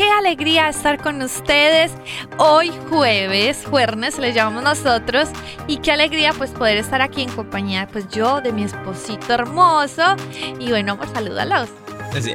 Qué alegría estar con ustedes hoy jueves, jueves le llamamos nosotros, y qué alegría pues poder estar aquí en compañía pues yo de mi esposito hermoso y bueno, pues salúdalos. Sí,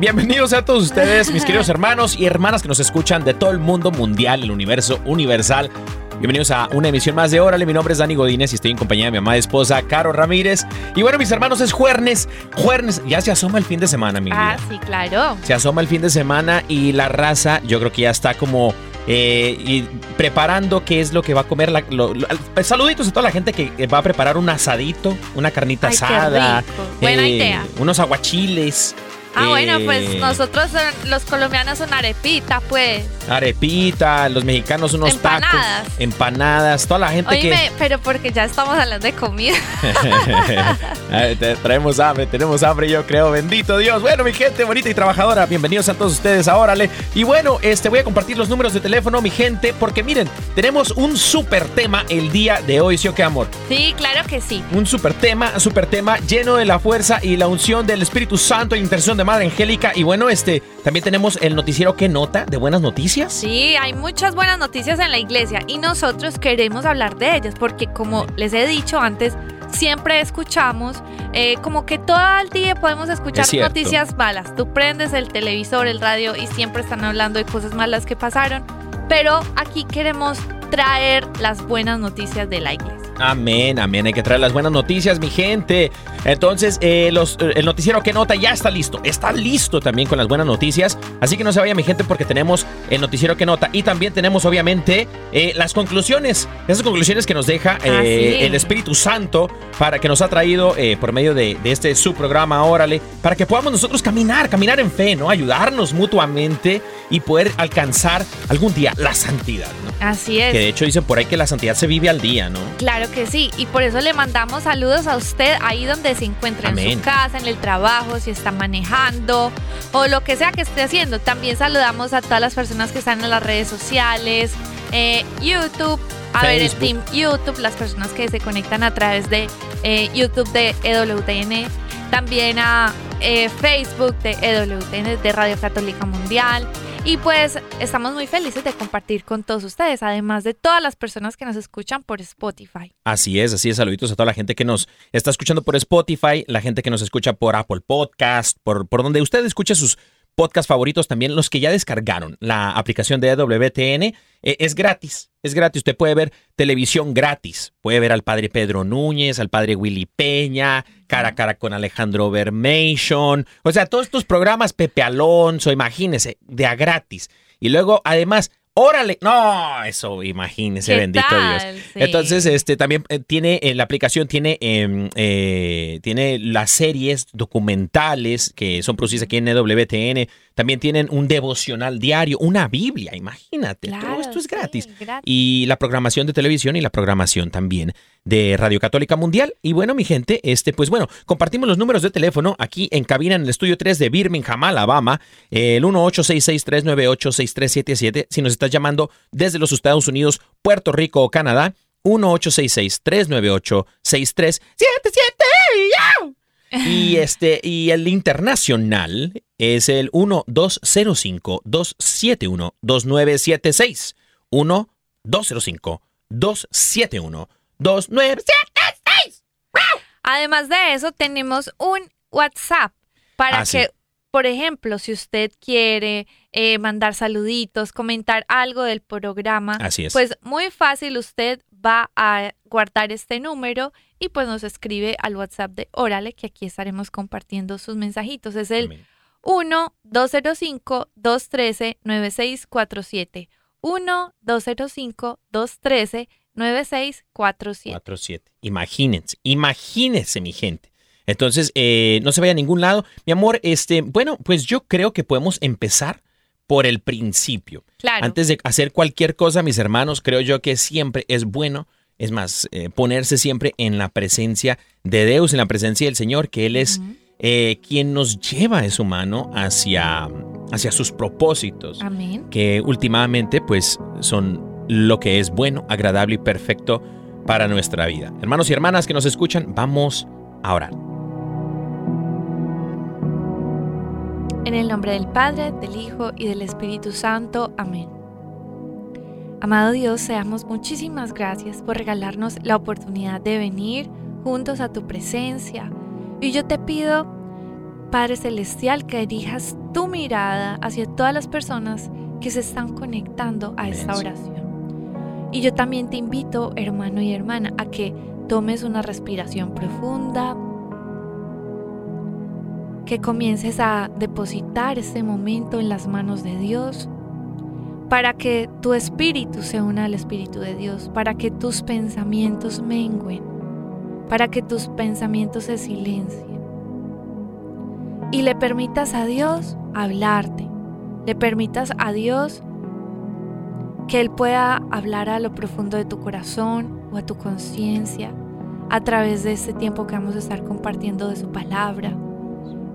bienvenidos a todos ustedes, mis queridos hermanos y hermanas que nos escuchan de todo el mundo mundial, el universo universal. Bienvenidos a una emisión más de Órale. Mi nombre es Dani Godínez y estoy en compañía de mi amada esposa, Caro Ramírez. Y bueno, mis hermanos, es jueves. Jueves, ya se asoma el fin de semana, mi Ah, vida. sí, claro. Se asoma el fin de semana y la raza, yo creo que ya está como eh, y preparando qué es lo que va a comer. la- lo- lo- saluditos a toda la gente que va a preparar un asadito, una carnita Ay, qué asada. rico. Buena eh, idea. Unos aguachiles. Ah, bueno, pues nosotros eh, los colombianos son arepita, pues. Arepita, los mexicanos unos Empanadas. tacos, empanadas, toda la gente Oíme, pero porque ya estamos hablando de comida. que traemos hambre, tenemos hambre, yo creo, bendito Dios. Bueno, mi gente bonita y trabajadora, bienvenidos a todos ustedes a Órale. Y bueno, este voy a compartir los números de teléfono, mi gente, porque miren, tenemos un súper tema el día de hoy, ¿sí o qué amor? Sí, claro que sí. Un super tema, super tema lleno de la fuerza y la unción del Espíritu Santo y intercesión de Madre Angélica. Y bueno, este también tenemos el noticiero que nota de buenas noticias. Sí, hay muchas buenas noticias en la iglesia y nosotros queremos hablar de ellas porque como les he dicho antes, siempre escuchamos, eh, como que todo el día podemos escuchar Es noticias malas. Tú prendes el televisor, el radio y siempre están hablando de cosas malas que pasaron, pero aquí queremos traer las buenas noticias de la iglesia. Amén, amén. Hay que traer las buenas noticias, mi gente. Entonces, eh, los- eh, el noticiero que nota ya está listo. Está listo también con las buenas noticias. Así que no se vaya, mi gente, porque tenemos el noticiero que nota. Y también tenemos, obviamente, eh, las conclusiones. Esas conclusiones que nos deja sí. el Espíritu Santo para que nos ha traído por medio de, de este su programa, órale, para que podamos nosotros caminar, caminar en fe, ¿no? Ayudarnos mutuamente y poder alcanzar algún día la santidad, ¿no? Así es. Que de hecho dicen por ahí que la santidad se vive al día, ¿no? Claro que sí, y por eso le mandamos saludos a usted ahí donde se encuentra, en su casa, en el trabajo, si está manejando o lo que sea que esté haciendo. También saludamos a todas las personas que están en las redes sociales, eh, YouTube, a ver el team YouTube, las personas que se conectan a través de eh, YouTube de EWTN, también a eh, Facebook de EWTN, de Radio Católica Mundial. Y pues estamos muy felices de compartir con todos ustedes, además de todas las personas que nos escuchan por Spotify. Así es, así es. Saluditos a toda la gente que nos está escuchando por Spotify, la gente que nos escucha por Apple Podcast, por, por donde usted escuche sus podcasts favoritos, también los que ya descargaron la aplicación de EWTN. eh, es gratis, es gratis. Usted puede ver televisión gratis. Puede ver al padre Pedro Núñez, al padre Willy Peña, cara a cara con Alejandro Vermation. O sea, todos estos programas, Pepe Alonso, imagínese, de a gratis. Y luego, además, órale, no, eso, imagínese, ¿Qué bendito Dios. Sí. Entonces, este también eh, tiene eh, la aplicación tiene em, eh, tiene las series documentales que son producidas aquí en EWTN. También tienen un devocional diario, una Biblia, imagínate. Claro, todo esto es sí, gratis. Y la programación de televisión y la programación también de Radio Católica Mundial. Y bueno, mi gente, este, pues bueno, compartimos los números de teléfono aquí en cabina en el estudio 3 de Birmingham, Alabama, el 1866-398-6377. Si nos estás llamando desde los Estados Unidos, Puerto Rico o Canadá, 1866-398-6377. Y este, y el internacional es el 1205-271-2976. 1-205-271-2976. Además de eso, tenemos un WhatsApp para Ah, sí. Por ejemplo, si usted quiere eh, mandar saluditos, comentar algo del programa, Así es. pues muy fácil usted va a guardar este número y pues nos escribe al WhatsApp de Órale, que aquí estaremos compartiendo sus mensajitos. Es el Amén. 1-205-213-9647. 1-205-213-9647. 47. Imagínense, imagínense, mi gente. Entonces, eh, no se vaya a ningún lado. Mi amor, este, bueno, pues yo creo que podemos empezar por el principio. Claro. Antes de hacer cualquier cosa, mis hermanos, creo yo que siempre es bueno, es más, eh, ponerse siempre en la presencia de Dios, en la presencia del Señor, que Él es eh, quien nos lleva de su mano hacia, hacia sus propósitos Amén. que últimamente pues son lo que es bueno, agradable y perfecto para nuestra vida. Hermanos y hermanas que nos escuchan, vamos a orar. En el nombre del Padre, del Hijo y del Espíritu Santo. Amén. Amado Dios, seamos muchísimas gracias por regalarnos la oportunidad de venir juntos a tu presencia. Y yo te pido, Padre Celestial, que dirijas tu mirada hacia todas las personas que se están conectando a esta oración. Y yo también te invito, hermano y hermana, a que tomes una respiración profunda, que comiences a depositar este momento en las manos de Dios, para que tu espíritu se una al espíritu de Dios, para que tus pensamientos menguen, para que tus pensamientos se silencien. Y le permitas a Dios hablarte, le permitas a Dios que Él pueda hablar a lo profundo de tu corazón o a tu conciencia a través de este tiempo que vamos a estar compartiendo de su palabra.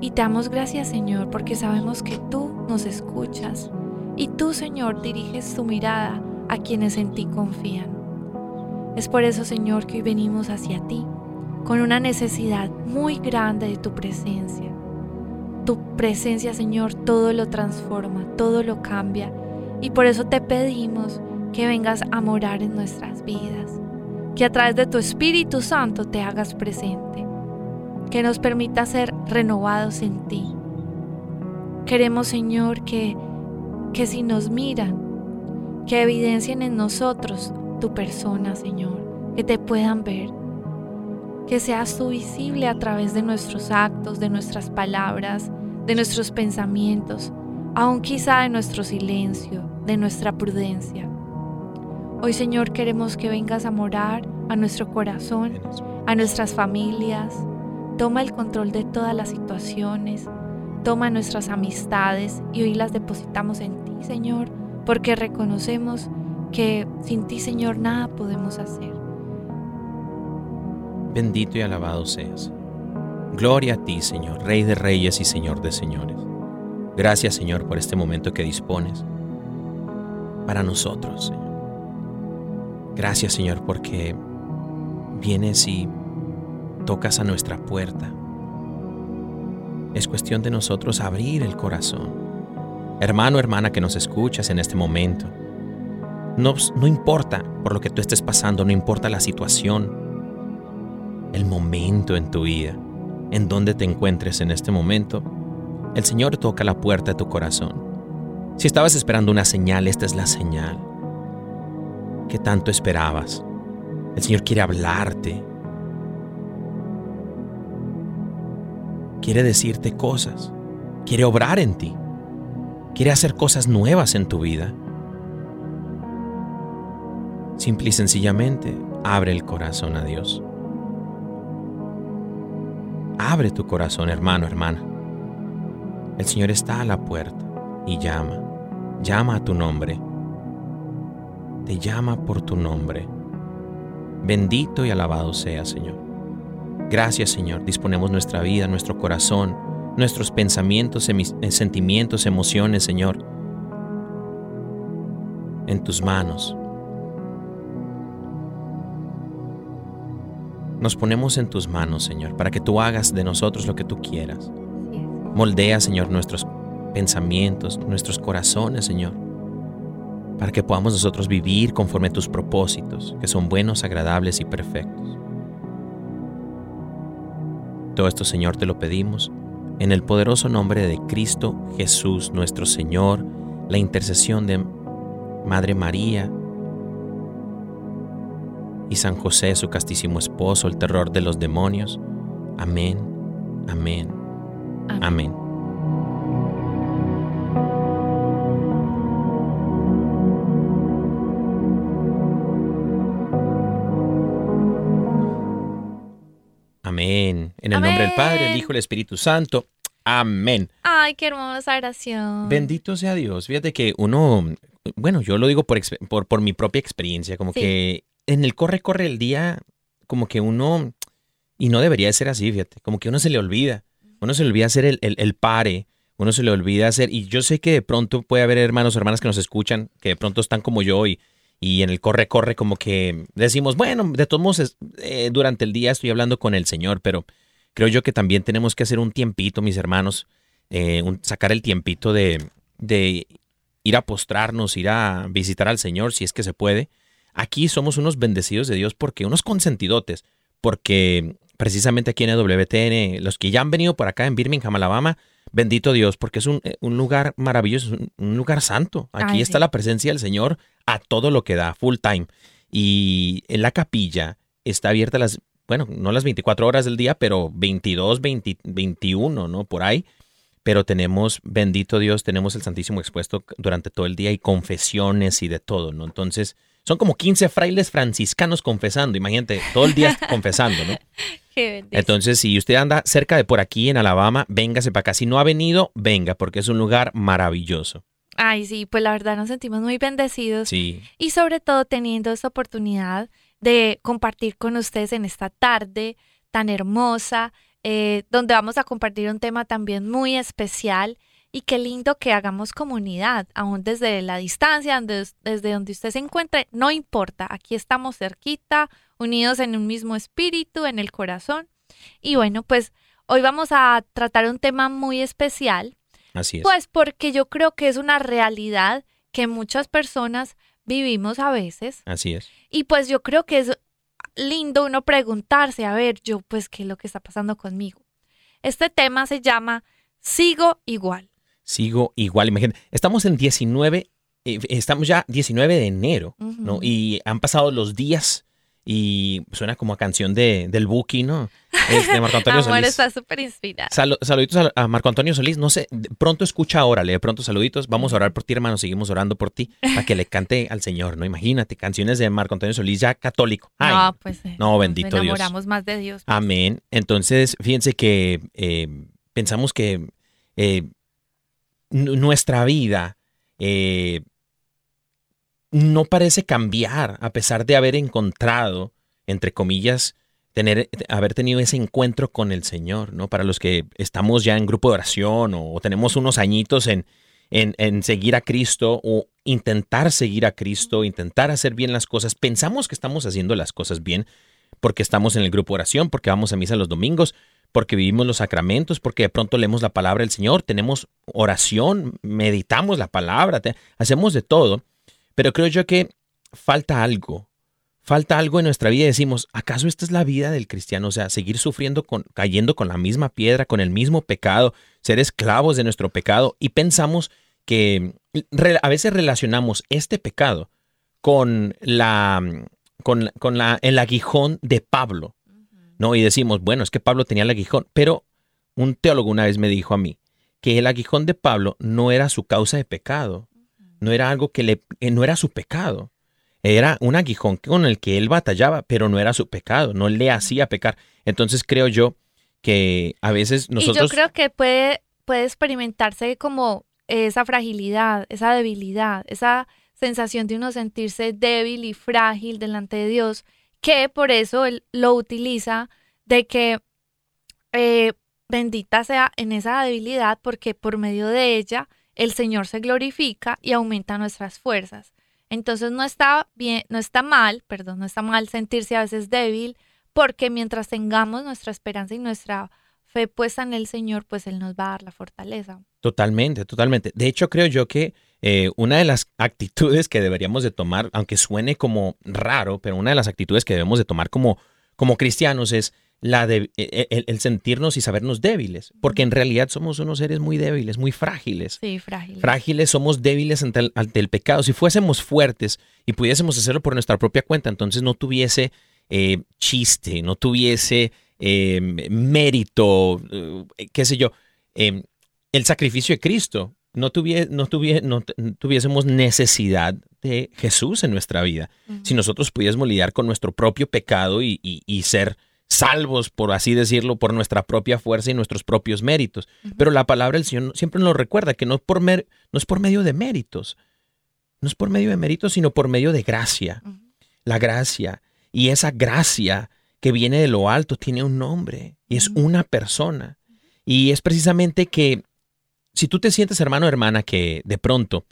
Y te damos gracias, Señor, porque sabemos que tú nos escuchas y tú, Señor, diriges tu mirada a quienes en ti confían. Es por eso, Señor, que hoy venimos hacia ti con una necesidad muy grande de tu presencia. Tu presencia, Señor, todo lo transforma, todo lo cambia. Y por eso te pedimos que vengas a morar en nuestras vidas, que a través de tu Espíritu Santo te hagas presente, que nos permita ser renovados en ti. Queremos, Señor, que, que si nos miran, que evidencien en nosotros tu persona, Señor, que te puedan ver, que seas tú visible a través de nuestros actos, de nuestras palabras, de nuestros pensamientos, aun quizá de nuestro silencio, de nuestra prudencia. Hoy, Señor, queremos que vengas a morar a nuestro corazón, a nuestras familias. Toma el control de todas las situaciones. Toma nuestras amistades y hoy las depositamos en ti, Señor, porque reconocemos que sin ti, Señor, nada podemos hacer. Bendito y alabado seas. Gloria a ti, Señor, Rey de Reyes y Señor de Señores. Gracias, Señor, por este momento que dispones para nosotros. Gracias, Señor, porque vienes y tocas a nuestra puerta. Es cuestión de nosotros abrir el corazón. Hermano, hermana que nos escuchas en este momento, no, importa por lo que tú estés pasando, no importa la situación, el momento en tu vida, en donde te encuentres en este momento, el Señor toca la puerta de tu corazón. Si estabas esperando una señal, esta es la señal que tanto esperabas. El Señor quiere hablarte. Quiere decirte cosas. Quiere obrar en ti. Quiere hacer cosas nuevas en tu vida. Simple y sencillamente, abre el corazón a Dios. Abre tu corazón, hermano, hermana. El Señor está a la puerta y llama. Llama a tu nombre. Te llama por tu nombre. Bendito y alabado sea, Señor. Gracias, Señor. Disponemos nuestra vida, nuestro corazón, nuestros pensamientos, eh, sentimientos, emociones, Señor, en tus manos. Nos ponemos en tus manos, Señor, para que tú hagas de nosotros lo que tú quieras. Moldea, Señor, nuestros pensamientos, nuestros corazones, Señor, para que podamos nosotros vivir conforme a tus propósitos, que son buenos, agradables y perfectos. Todo esto, Señor, te lo pedimos en el poderoso nombre de Cristo Jesús, nuestro Señor, la intercesión de Madre María y San José, su castísimo esposo, el terror de los demonios. Amén, amén, Amén. amén. Amén. En el nombre del Padre, el. Hijo y el Espíritu Santo. Amén. Ay, qué hermosa oración. Bendito sea Dios. Fíjate que uno, bueno, yo lo digo por, por, por mi propia experiencia, como Sí. que en el corre, corre el día, como que uno, y no debería de ser así, fíjate, como que uno se le olvida, uno se le olvida hacer el, el, el pare, uno se le olvida hacer, y yo sé que de pronto puede haber hermanos o hermanas que nos escuchan, que de pronto están como yo y, y en el corre, corre, como que decimos, bueno, de todos modos, eh, durante el día estoy hablando con el Señor, pero creo yo que también tenemos que hacer un tiempito, mis hermanos, eh, un- sacar el tiempito de, de ir a postrarnos, ir a visitar al Señor, si es que se puede. Aquí somos unos bendecidos de Dios porque unos consentidotes, porque precisamente aquí en WTN, los que ya han venido por acá en Birmingham, Alabama, bendito Dios, porque es un, eh, un lugar maravilloso, un, un lugar santo. Aquí Ay, está sí. la presencia del Señor a todo lo que da, full time. Y en la capilla está abierta las, bueno, no las 24 horas del día, pero 22, 20, 21, ¿no? Por ahí. Pero tenemos, bendito Dios, tenemos el Santísimo expuesto durante todo el día y confesiones y de todo, ¿no? Entonces, son como 15 frailes franciscanos confesando, imagínate, todo el día confesando, ¿no? Qué. Entonces, si usted anda cerca de por aquí en Alabama, véngase para acá. Si no ha venido, venga, porque es un lugar maravilloso. Ay, sí, pues la verdad nos sentimos muy bendecidos Sí, y sobre todo teniendo esta oportunidad de compartir con ustedes en esta tarde tan hermosa, eh, donde vamos a compartir un tema también muy especial y qué lindo que hagamos comunidad, aún desde la distancia, desde donde usted se encuentre, no importa, aquí estamos cerquita, unidos en un mismo espíritu, en el corazón. Y bueno, pues hoy vamos a tratar un tema muy especial así es. pues porque yo creo que es una realidad que muchas personas vivimos a veces Así es. y pues yo creo que es lindo uno preguntarse, a ver, yo pues qué es lo que está pasando conmigo. Este tema se llama Sigo igual. Sigo igual, imagínate. Estamos en 19, eh, estamos ya 19 de enero, ¿no? Y han pasado los días y suena como a canción de, del Buki, ¿no? Es de Marco Antonio Amor Solís. está súper inspirada. Salu- saluditos a, a Marco Antonio Solís. No sé, de pronto escucha órale, de pronto saluditos. Vamos a orar por ti, hermano. Seguimos orando por ti para que le cante al Señor, ¿no? Imagínate, canciones de Marco Antonio Solís ya católico. Ay, no, pues eh, no, nos bendito Dios. enamoramos más de Dios. Amén. Entonces, fíjense que eh, pensamos que eh, nu- nuestra vida eh, no parece cambiar a pesar de haber encontrado, entre comillas, tener, haber tenido ese encuentro con el Señor, ¿no? Para los que estamos ya en grupo de oración o, tenemos unos añitos en, en, en seguir a Cristo o intentar seguir a Cristo, intentar hacer bien las cosas, pensamos que estamos haciendo las cosas bien porque estamos en el grupo de oración, porque vamos a misa los domingos, porque vivimos los sacramentos, porque de pronto leemos la palabra del Señor, tenemos oración, meditamos la palabra, te- hacemos de todo, pero creo yo que falta algo, falta algo en nuestra vida y decimos, ¿acaso esta es la vida del cristiano? O sea, seguir sufriendo, con, cayendo con la misma piedra, con el mismo pecado, ser esclavos de nuestro pecado y pensamos que a veces relacionamos este pecado con la con, con la, el aguijón de Pablo, ¿no? Y decimos, bueno, es que Pablo tenía el aguijón, pero un teólogo una vez me dijo a mí que el aguijón de Pablo no era su causa de pecado, no era algo que le, eh, no era su pecado, era un aguijón con el que él batallaba, pero no era su pecado, no le hacía pecar. Entonces creo yo que a veces nosotros... Y yo creo que puede, puede experimentarse como esa fragilidad, esa debilidad, esa sensación de uno sentirse débil y frágil delante de Dios, que por eso él lo utiliza de que eh, bendita sea en esa debilidad, porque por medio de ella el Señor se glorifica y aumenta nuestras fuerzas. Entonces no está bien, no está mal, perdón, no está mal sentirse a veces débil, porque mientras tengamos nuestra esperanza y nuestra fe puesta en el Señor, pues Él nos va a dar la fortaleza. Totalmente, totalmente. De hecho, creo yo que eh, una de las actitudes que deberíamos de tomar, aunque suene como raro, pero una de las actitudes que debemos de tomar como, como cristianos es la de, e- e- el, el sentirnos y sabernos débiles, porque en realidad somos unos seres muy débiles, muy frágiles. Sí, frágil. Frágiles, somos débiles ante el, ante el pecado. Si fuésemos fuertes y pudiésemos hacerlo por nuestra propia cuenta, entonces no tuviese eh, chiste, no tuviese eh, mérito, eh, qué sé yo, el sacrificio de Cristo. No, tuvie- no, tuvie- no tuviésemos necesidad de Jesús en nuestra vida. Si nosotros pudiésemos lidiar con nuestro propio pecado y, y- y ser salvos, por así decirlo, por nuestra propia fuerza y nuestros propios méritos. Pero la palabra del Señor siempre nos recuerda que no, por mer- no es por medio de méritos, no es por medio de méritos, sino por medio de gracia. La gracia. Y esa gracia que viene de lo alto tiene un nombre y es una persona. Y es precisamente que si tú te sientes hermano o hermana que de pronto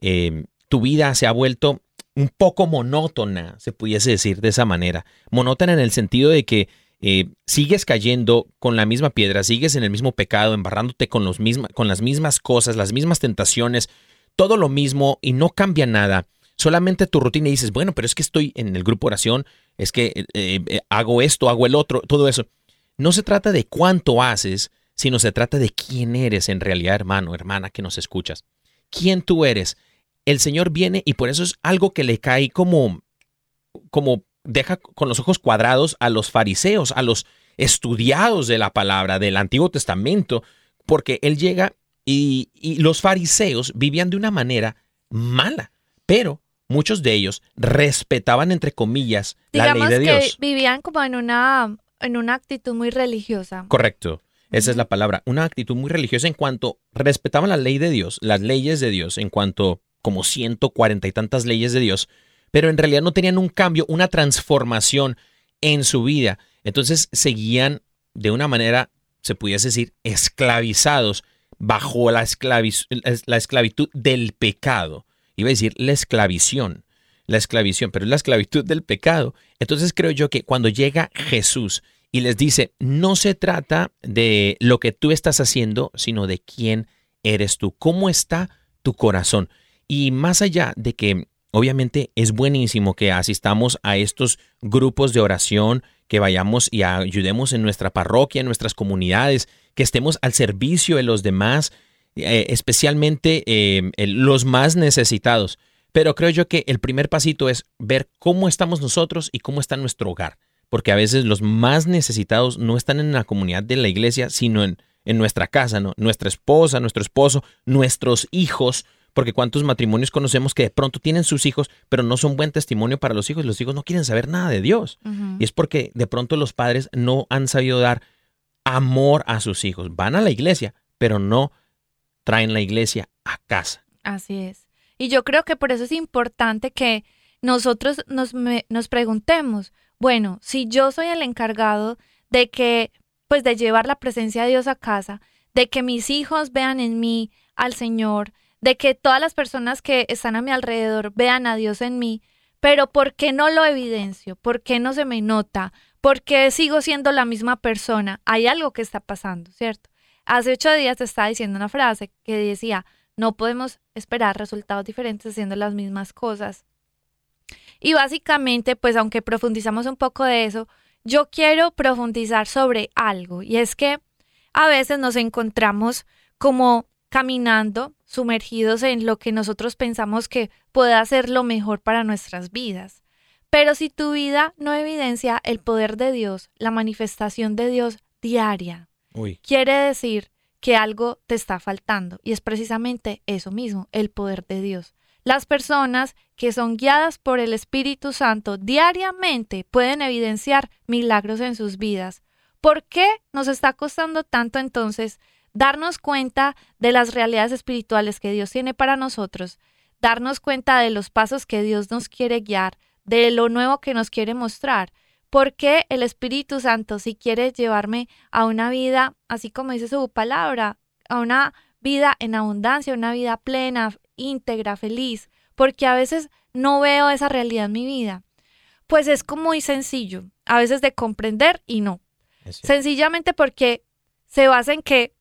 eh, tu vida se ha vuelto un poco monótona, se pudiese decir de esa manera, monótona en el sentido de que eh, sigues cayendo con la misma piedra, sigues en el mismo pecado, embarrándote con, los misma- con las mismas cosas, las mismas tentaciones, todo lo mismo y no cambia nada. Solamente tu rutina y dices, bueno, pero es que estoy en el grupo oración, es que eh, eh, hago esto, hago el otro, todo eso. No se trata de cuánto haces, sino se trata de quién eres en realidad, hermano, hermana, que nos escuchas. ¿Quién tú eres? El Señor viene y por eso es algo que le cae como, como deja con los ojos cuadrados a los fariseos, a los estudiados de la palabra del Antiguo Testamento, porque Él llega y, y los fariseos vivían de una manera mala, pero muchos de ellos respetaban, entre comillas, la Digamos ley de que Dios. vivían como en una, en una actitud muy religiosa. Correcto. Esa es la palabra. Una actitud muy religiosa en cuanto respetaban la ley de Dios, las leyes de Dios, en cuanto como 140 y tantas leyes de Dios, pero en realidad no tenían un cambio, una transformación en su vida. Entonces seguían de una manera, se pudiese decir, esclavizados bajo la, la esclavitud del pecado. Iba a decir la esclavición, la esclavición, pero es la esclavitud del pecado. Entonces creo yo que cuando llega Jesús y les dice, no se trata de lo que tú estás haciendo, sino de quién eres tú, cómo está tu corazón. Y más allá de que obviamente es buenísimo que asistamos a estos grupos de oración, que vayamos y ayudemos en nuestra parroquia, en nuestras comunidades, que estemos al servicio de los demás, eh, especialmente el- los más necesitados. Pero creo yo que el primer pasito es ver cómo estamos nosotros y cómo está nuestro hogar. Porque a veces los más necesitados no están en la comunidad de la iglesia, sino en, en nuestra casa, ¿no? Nuestra esposa, nuestro esposo, nuestros hijos. Porque cuántos matrimonios conocemos que de pronto tienen sus hijos, pero no son buen testimonio para los hijos. Los hijos no quieren saber nada de Dios. Y es porque de pronto los padres no han sabido dar amor a sus hijos. Van a la iglesia, pero no traen la iglesia a casa. Así es. Y yo creo que por eso es importante que nosotros nos, me- nos preguntemos, bueno, si yo soy el encargado de que, pues de llevar la presencia de Dios a casa, de que mis hijos vean en mí al Señor, de que todas las personas que están a mi alrededor vean a Dios en mí, pero ¿por qué no lo evidencio? ¿Por qué no se me nota? ¿Por qué sigo siendo la misma persona? Hay algo que está pasando, ¿cierto? Hace ocho días te estaba diciendo una frase que decía, no podemos esperar resultados diferentes haciendo las mismas cosas. Y básicamente, pues aunque profundizamos un poco de eso, yo quiero profundizar sobre algo y es que a veces nos encontramos como caminando sumergidos en lo que nosotros pensamos que puede ser lo mejor para nuestras vidas. Pero si tu vida no evidencia el poder de Dios, la manifestación de Dios diaria, Uy. quiere decir que algo te está faltando y es precisamente eso mismo, el poder de Dios. Las personas que son guiadas por el Espíritu Santo diariamente pueden evidenciar milagros en sus vidas. ¿Por qué nos está costando tanto entonces darnos cuenta de las realidades espirituales que Dios tiene para nosotros, darnos cuenta de los pasos que Dios nos quiere guiar, de lo nuevo que nos quiere mostrar? Porque el Espíritu Santo, si quiere llevarme a una vida, así como dice su palabra, a una vida en abundancia, una vida plena, íntegra, feliz, porque a veces no veo esa realidad en mi vida. pues es como muy sencillo, a veces de comprender y no. Sencillamente porque se basa en que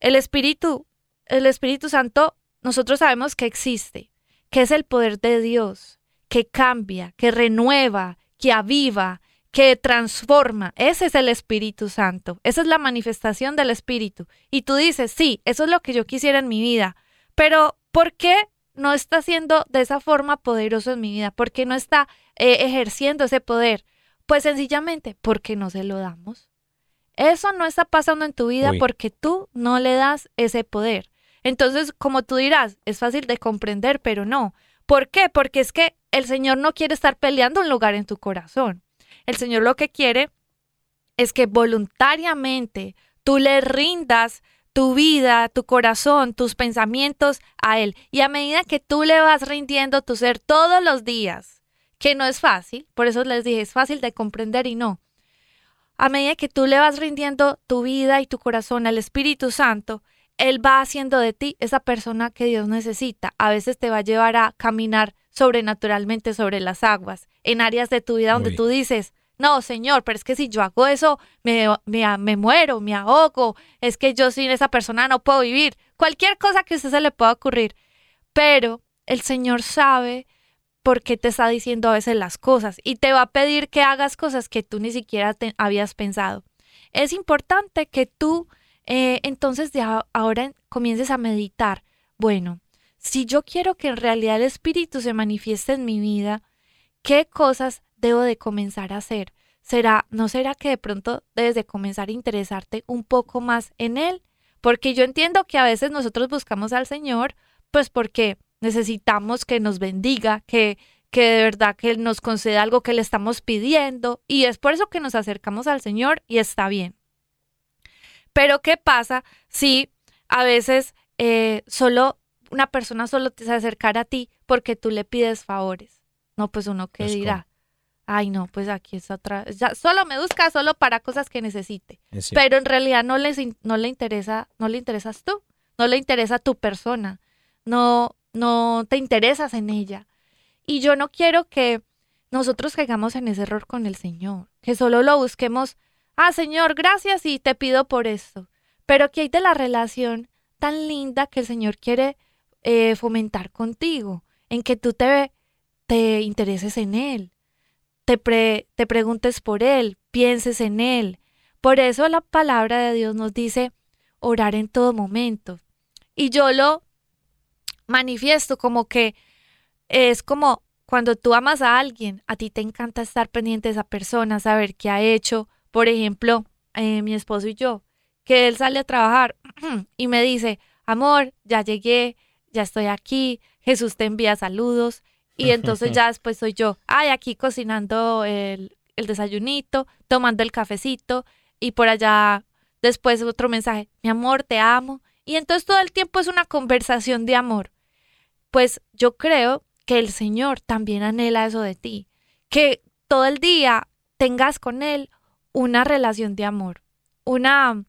el Espíritu, el Espíritu Santo, nosotros sabemos que existe, que es el poder de Dios, que cambia, que renueva, que aviva, que transforma. Ese es el Espíritu Santo. Esa es la manifestación del Espíritu. Y tú dices, sí, eso es lo que yo quisiera en mi vida. Pero, ¿por qué no está siendo de esa forma poderoso en mi vida? ¿Por qué no está eh, ejerciendo ese poder? Pues sencillamente porque no se lo damos. Eso no está pasando en tu vida Uy. porque tú no le das ese poder. Entonces, como tú dirás, es fácil de comprender, pero no. ¿Por qué? Porque es que el Señor no quiere estar peleando un lugar en tu corazón. El Señor lo que quiere es que voluntariamente tú le rindas tu vida, tu corazón, tus pensamientos a Él. Y a medida que tú le vas rindiendo tu ser todos los días, que no es fácil, por eso les dije, es fácil de comprender y no. A medida que tú le vas rindiendo tu vida y tu corazón al Espíritu Santo, Él va haciendo de ti esa persona que Dios necesita. A veces te va a llevar a caminar sobrenaturalmente sobre las aguas, en áreas de tu vida donde Uy. tú dices, no, Señor, pero es que si yo hago eso, me, me, me muero, me ahogo, es que yo sin esa persona no puedo vivir. Cualquier cosa que a usted se le pueda ocurrir. Pero el Señor sabe por qué te está diciendo a veces las cosas y te va a pedir que hagas cosas que tú ni siquiera te habías pensado. Es importante que tú eh, entonces de ahora comiences a meditar. Bueno, si yo quiero que en realidad el Espíritu se manifieste en mi vida, ¿qué cosas debo de comenzar a hacer? ¿Será, no será que de pronto debes de comenzar a interesarte un poco más en Él? Porque yo entiendo que a veces nosotros buscamos al Señor, pues porque necesitamos que nos bendiga, que, que de verdad que Él nos conceda algo que le estamos pidiendo, y es por eso que nos acercamos al Señor y está bien. Pero ¿qué pasa si a veces eh, solo una persona solo te se acercara a ti porque tú le pides favores? No, pues uno que dirá, ay no, pues aquí es otra, ya, solo me busca solo para cosas que necesite. Pero en realidad no les in- no le interesa, no le interesas tú, no le interesa tu persona, no, no te interesas en ella. Y yo no quiero que nosotros caigamos en ese error con el Señor, que solo lo busquemos, ah Señor, gracias y te pido por esto. Pero que hay de la relación tan linda que el Señor quiere eh, fomentar contigo, en que tú te, te intereses en Él, te, pre- te preguntes por Él, pienses en Él. Por eso la palabra de Dios nos dice orar en todo momento. Y yo lo manifiesto como que es como cuando tú amas a alguien, a ti te encanta estar pendiente de esa persona, saber qué ha hecho. Por ejemplo, eh, mi esposo y yo, que él sale a trabajar y me dice, amor, ya llegué, ya estoy aquí, Jesús te envía saludos. Y entonces ya después soy yo, ay, aquí cocinando el, el desayunito, tomando el cafecito y por allá después otro mensaje, mi amor, te amo. Y entonces todo el tiempo es una conversación de amor. Pues yo creo que el Señor también anhela eso de ti, que todo el día tengas con Él una relación de amor, una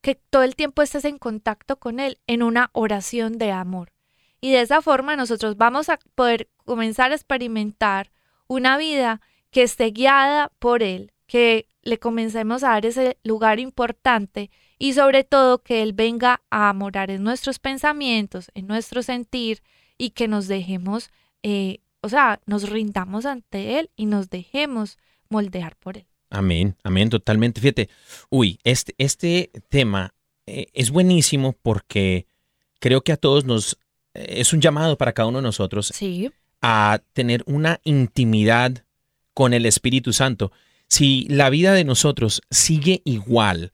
que todo el tiempo estés en contacto con Él en una oración de amor. Y de esa forma nosotros vamos a poder comenzar a experimentar una vida que esté guiada por Él, que le comencemos a dar ese lugar importante y sobre todo que Él venga a morar en nuestros pensamientos, en nuestro sentir y que nos dejemos, eh, o sea, nos rindamos ante Él y nos dejemos moldear por Él. Amén, amén, totalmente. Fíjate, uy, este, este tema eh, es buenísimo porque creo que a todos nos eh, es un llamado para cada uno de nosotros Sí, a tener una intimidad con el Espíritu Santo. Si la vida de nosotros sigue igual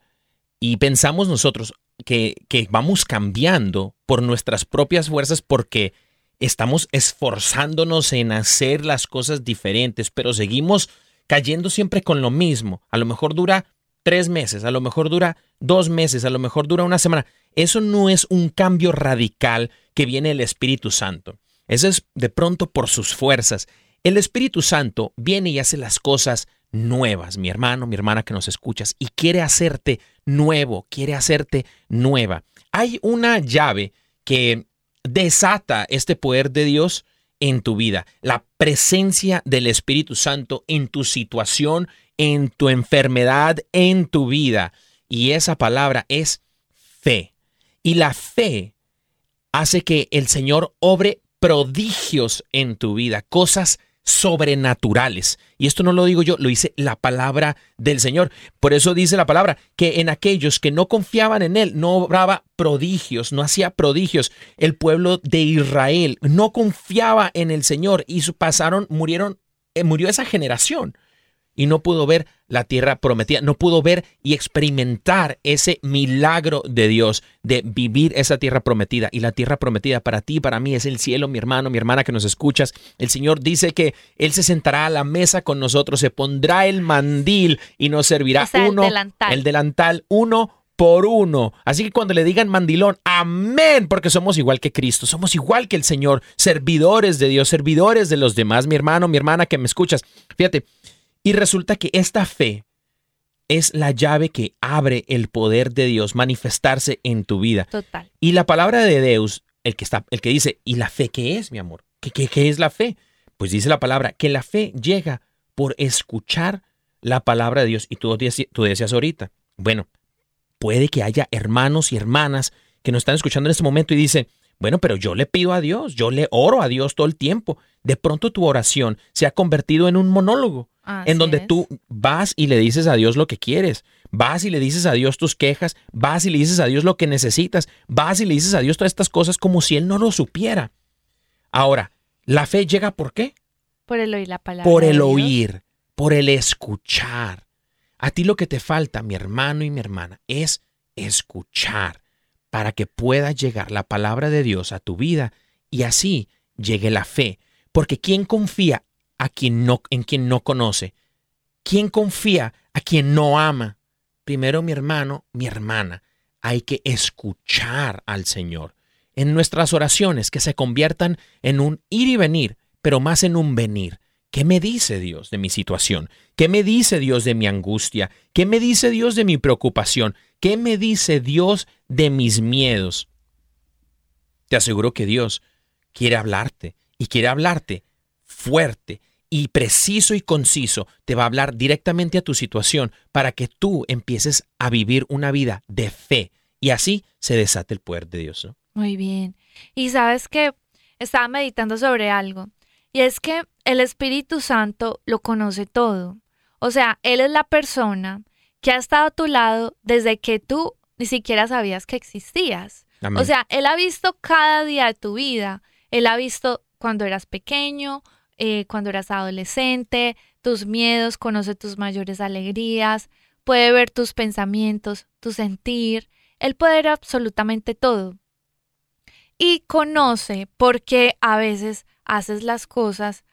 y pensamos nosotros que, que vamos cambiando por nuestras propias fuerzas porque estamos esforzándonos en hacer las cosas diferentes, pero seguimos cayendo siempre con lo mismo. A lo mejor dura tres meses, a lo mejor dura dos meses, a lo mejor dura una semana. Eso no es un cambio radical que viene el Espíritu Santo. Eso es de pronto por sus fuerzas. El Espíritu Santo viene y hace las cosas nuevas, mi hermano, mi hermana que nos escuchas, y quiere hacerte nuevo, quiere hacerte nueva. Hay una llave que desata este poder de Dios en tu vida, la presencia del Espíritu Santo en tu situación, en tu enfermedad, en tu vida. Y esa palabra es fe. Y la fe hace que el Señor obre prodigios en tu vida, cosas sobrenaturales. Y esto no lo digo yo, lo dice la palabra del Señor. Por eso dice la palabra que en aquellos que no confiaban en Él, no obraba prodigios, no hacía prodigios. El pueblo de Israel no confiaba en el Señor y pasaron, murieron, eh, murió esa generación y no pudo ver la tierra prometida, no pudo ver y experimentar ese milagro de Dios de vivir esa tierra prometida. Y la tierra prometida para ti, para mí, es el cielo, mi hermano, mi hermana que nos escuchas. El Señor dice que Él se sentará a la mesa con nosotros, se pondrá el mandil y nos servirá uno, el delantal. el delantal, uno por uno. Así que cuando le digan mandilón, amén, porque somos igual que Cristo, somos igual que el Señor, servidores de Dios, servidores de los demás, mi hermano, mi hermana que me escuchas. Fíjate, y resulta que esta fe es la llave que abre el poder de Dios manifestarse en tu vida. Total. Y la palabra de Deus, el que está, el que dice, ¿y la fe qué es, mi amor? ¿Qué, qué, qué es la fe? Pues dice la palabra que la fe llega por escuchar la palabra de Dios. Y tú, tú decías ahorita, bueno, puede que haya hermanos y hermanas que nos están escuchando en este momento y dicen, bueno, pero yo le pido a Dios, yo le oro a Dios todo el tiempo. De pronto tu oración se ha convertido en un monólogo Así en donde es. tú vas y le dices a Dios lo que quieres, vas y le dices a Dios tus quejas, vas y le dices a Dios lo que necesitas, vas y le dices a Dios todas estas cosas como si Él no lo supiera. Ahora, la fe llega por qué? Por el oír la palabra. Por el oír, por el escuchar. A ti lo que te falta, mi hermano y mi hermana, es escuchar para que pueda llegar la palabra de Dios a tu vida y así llegue la fe. Porque ¿quién confía a quien no, en quien no conoce? ¿Quién confía a quien no ama? Primero, mi hermano, mi hermana, hay que escuchar al Señor. En nuestras oraciones que se conviertan en un ir y venir, pero más en un venir. ¿Qué me dice Dios de mi situación? ¿Qué me dice Dios de mi angustia? ¿Qué me dice Dios de mi preocupación? ¿Qué me dice Dios de mis miedos? Te aseguro que Dios quiere hablarte y quiere hablarte fuerte y preciso y conciso. Te va a hablar directamente a tu situación para que tú empieces a vivir una vida de fe y así se desate el poder de Dios. ¿no? Muy bien. Y sabes que estaba meditando sobre algo. Y es que el Espíritu Santo lo conoce todo. O sea, Él es la persona que ha estado a tu lado desde que tú ni siquiera sabías que existías. Amén. O sea, Él ha visto cada día de tu vida. Él ha visto cuando eras pequeño, eh, cuando eras adolescente, tus miedos, conoce tus mayores alegrías, puede ver tus pensamientos, tu sentir. Él puede ver absolutamente todo. Y conoce por qué a veces haces las cosas,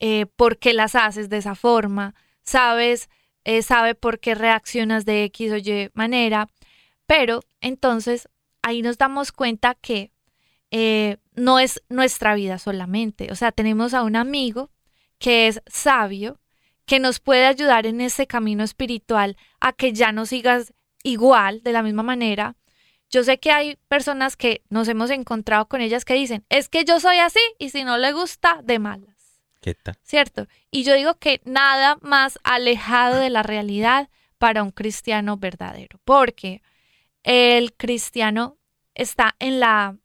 eh, por qué las haces de esa forma, sabes, eh, sabe por qué reaccionas de X o Y manera, pero entonces ahí nos damos cuenta que eh, no es nuestra vida solamente. O sea, tenemos a un amigo que es sabio, que nos puede ayudar en ese camino espiritual a que ya no sigas igual, de la misma manera. Yo sé que hay personas que nos hemos encontrado con ellas que dicen, es que yo soy así y si no le gusta, de malas. ¿Cierto? Y yo digo que nada más alejado de la realidad para un cristiano verdadero, porque el cristiano está en la,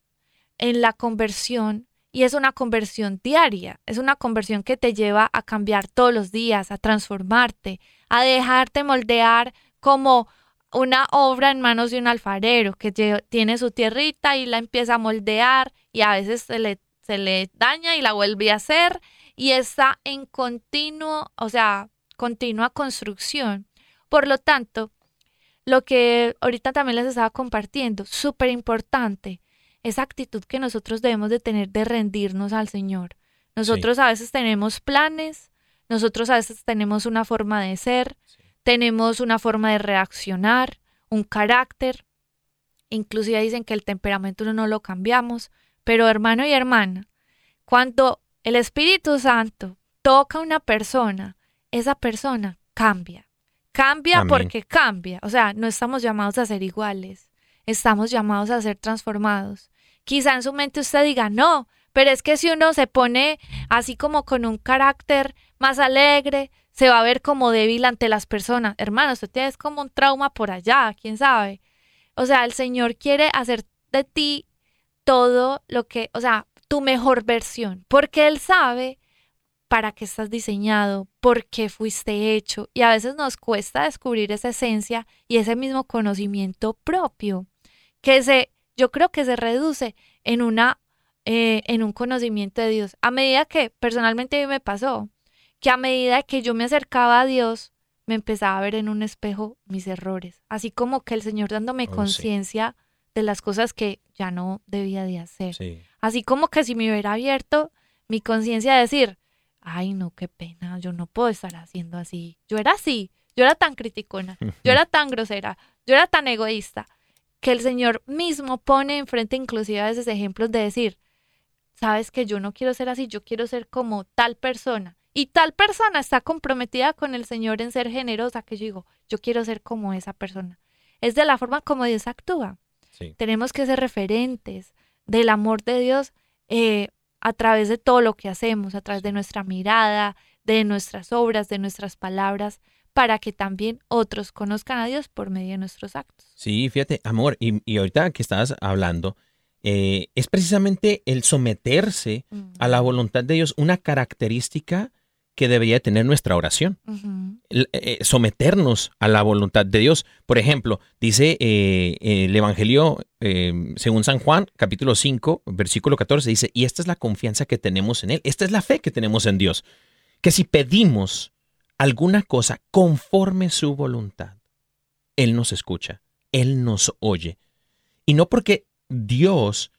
en la conversión y es una conversión diaria, es una conversión que te lleva a cambiar todos los días, a transformarte, a dejarte moldear como una obra en manos de un alfarero que tiene su tierrita y la empieza a moldear y a veces se le, se le daña y la vuelve a hacer y está en continuo, o sea, continua construcción. Por lo tanto, lo que ahorita también les estaba compartiendo, súper importante, esa actitud que nosotros debemos de tener de rendirnos al Señor. Nosotros a veces tenemos planes, nosotros a veces tenemos una forma de ser, tenemos una forma de reaccionar, un carácter. Inclusive dicen que el temperamento uno no lo cambiamos, pero hermano y hermana, cuando el Espíritu Santo toca a una persona, esa persona cambia. Cambia Amén. porque cambia. O sea, no estamos llamados a ser iguales. Estamos llamados a ser transformados. Quizá en su mente usted diga, no, Pero es que si uno se pone así como con un carácter más alegre, se va a ver como débil ante las personas. Hermano, usted tiene como un trauma por allá, quién sabe. O sea, el Señor quiere hacer de ti todo lo que, o sea, tu mejor versión, porque Él sabe para qué estás diseñado, por qué fuiste hecho. Y a veces nos cuesta descubrir esa esencia y ese mismo conocimiento propio, que se, yo creo que se reduce en una, eh, en un conocimiento de Dios. A medida que personalmente a mí me pasó, que a medida que yo me acercaba a Dios, me empezaba a ver en un espejo mis errores, así como que el Señor dándome Oh, sí. conciencia de las cosas que ya no debía de hacer. Sí. Así como que si me hubiera abierto mi conciencia a decir, ay no, qué pena, yo no puedo estar haciendo así. Yo era así, yo era tan criticona, yo era tan grosera, yo era tan egoísta, que el Señor mismo pone enfrente inclusive a veces ejemplos de decir, sabes que yo no quiero ser así, yo quiero ser como tal persona. Y tal persona está comprometida con el Señor en ser generosa, que yo digo, yo quiero ser como esa persona. Es de la forma como Dios actúa. Sí. Tenemos que ser referentes del amor de Dios eh, a través de todo lo que hacemos, a través de nuestra mirada, de nuestras obras, de nuestras palabras, para que también otros conozcan a Dios por medio de nuestros actos. Sí, fíjate, amor, y, y ahorita que estabas hablando, eh, es precisamente el someterse a la voluntad de Dios una característica que debería tener nuestra oración. El- eh, someternos a la voluntad de Dios. Por ejemplo, dice eh, el Evangelio eh, según San Juan, capítulo 5, versículo 14, dice, y esta es la confianza que tenemos en Él, esta es la fe que tenemos en Dios, que si pedimos alguna cosa conforme su voluntad, Él nos escucha, Él nos oye. Y no porque Dios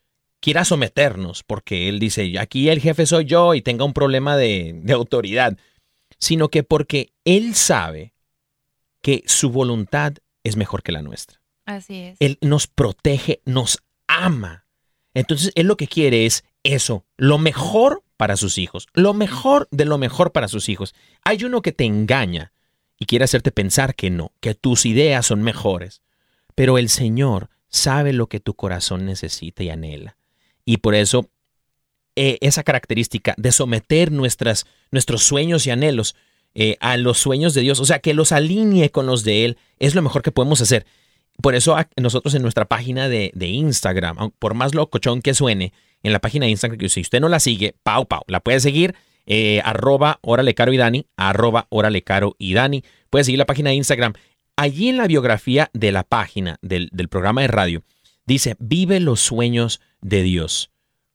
quiera someternos, porque Él dice, aquí el jefe soy yo y tenga un problema de, de autoridad, sino que porque Él sabe que su voluntad es mejor que la nuestra. Así es. Él nos protege, nos ama. Entonces, Él lo que quiere es eso, lo mejor para sus hijos, lo mejor de lo mejor para sus hijos. Hay uno que te engaña y quiere hacerte pensar que no, que tus ideas son mejores. Pero el Señor sabe lo que tu corazón necesita y anhela. Y por eso, eh, esa característica de someter nuestras, nuestros sueños y anhelos eh, a los sueños de Dios, o sea, que los alinee con los de Él, es lo mejor que podemos hacer. Por eso nosotros en nuestra página de, de Instagram, por más locochón que suene, en la página de Instagram, que si usted no la sigue, pau, pau, la puede seguir, eh, arroba órale caro y Dani, arroba órale caro y Dani. Puede seguir la página de Instagram. Allí en la biografía de la página del, del programa de radio, dice, vive los sueños de Dios.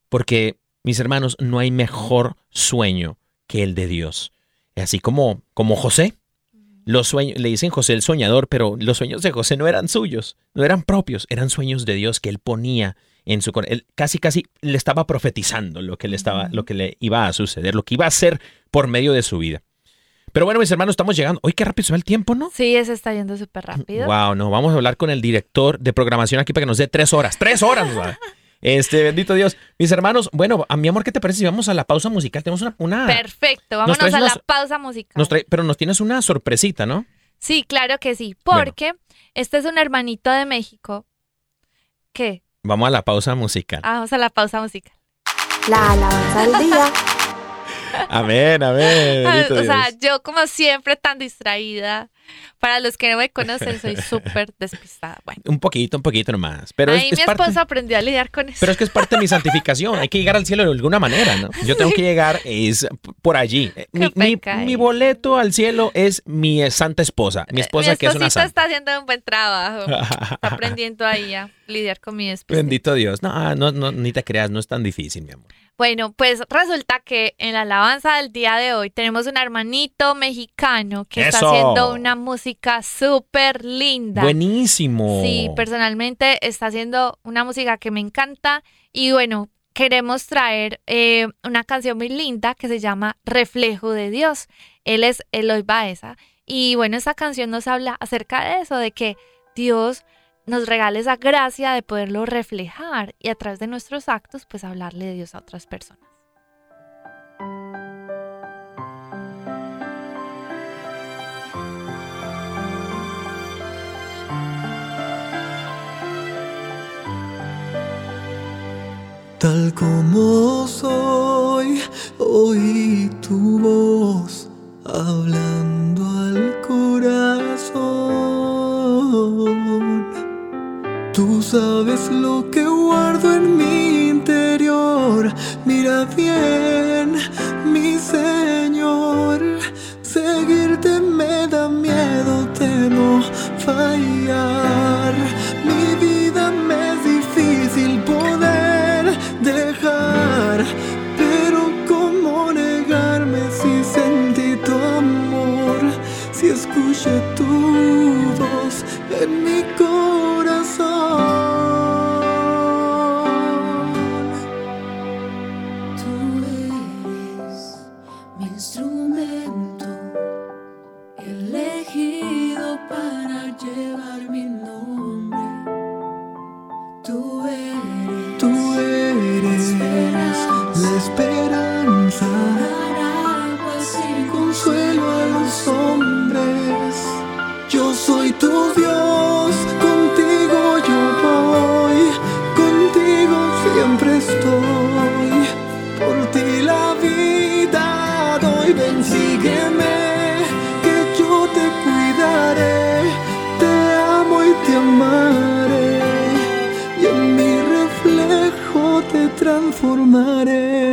Porque, mis hermanos, no hay mejor sueño que el de Dios. Así como, como José, los sueños, le dicen José el soñador, pero los sueños de José no eran suyos, no eran propios, eran sueños de Dios que él ponía en su corazón. Él casi, casi le estaba profetizando lo que le estaba, lo que le iba a suceder, lo que iba a hacer por medio de su vida. Pero bueno, mis hermanos, estamos llegando. Hoy qué rápido se va el tiempo, ¿no? Sí, ese está yendo súper rápido. Wow, no, vamos a hablar con el director de programación aquí para que nos dé tres horas. ¡Tres horas! Este, bendito Dios. Mis hermanos, bueno, a mi amor, ¿qué te parece si vamos a la pausa musical? Tenemos una. una Perfecto, vámonos a la pausa musical. nos trae- pero nos tienes una sorpresita, ¿no? Sí, claro que sí, Bueno. porque este es un hermanito de México que... Vamos a la pausa musical. Ah, vamos a la pausa musical. La alabanza del día. Amén, amén. o sea, yo como siempre tan distraída. Para los que no me conocen, soy súper despistada. Bueno, Un poquito, un poquito nomás. Pero ahí es mi parte, esposo aprendió a lidiar con eso. pero es que es parte de mi santificación. Hay que llegar al cielo de alguna manera, ¿no? Yo tengo que llegar es por allí. Eh, Mi, mi- pecado. mi boleto al cielo es mi eh, santa esposa. Mi esposa mi que es una santa. está haciendo un buen trabajo. Está aprendiendo ahí a lidiar con mi despistar. Bendito Dios. No, no, no, ni te creas, no es tan difícil, mi amor. Bueno, pues resulta que en la alabanza del día de hoy tenemos un hermanito mexicano que está haciendo una música súper linda. Buenísimo. Sí, personalmente está haciendo una música que me encanta y bueno, queremos traer eh, una canción muy linda que se llama Reflejo de Dios. Él es Eloy Baeza y bueno, esta canción nos habla acerca de eso, de que Dios nos regala esa gracia de poderlo reflejar y a través de nuestros actos pues hablarle de Dios a otras personas. Tal como soy, oí tu voz hablando al corazón. Tú sabes lo que guardo en mi interior. Mira bien, mi Señor. Seguirte me da miedo, temo fallar. siempre estoy. Por ti la vida doy, ven, sígueme, que yo te cuidaré. Te amo y te amaré. Y en mi reflejo te transformaré.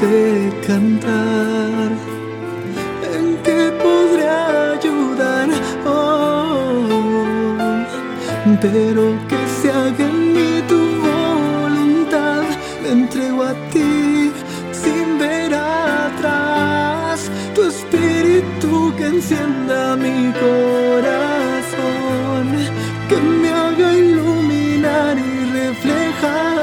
sé cantar, ¿en qué podré ayudar? Oh, pero que se haga en mí tu voluntad, me entrego a ti sin ver atrás, tu espíritu que encienda mi corazón, que me haga iluminar y reflejar.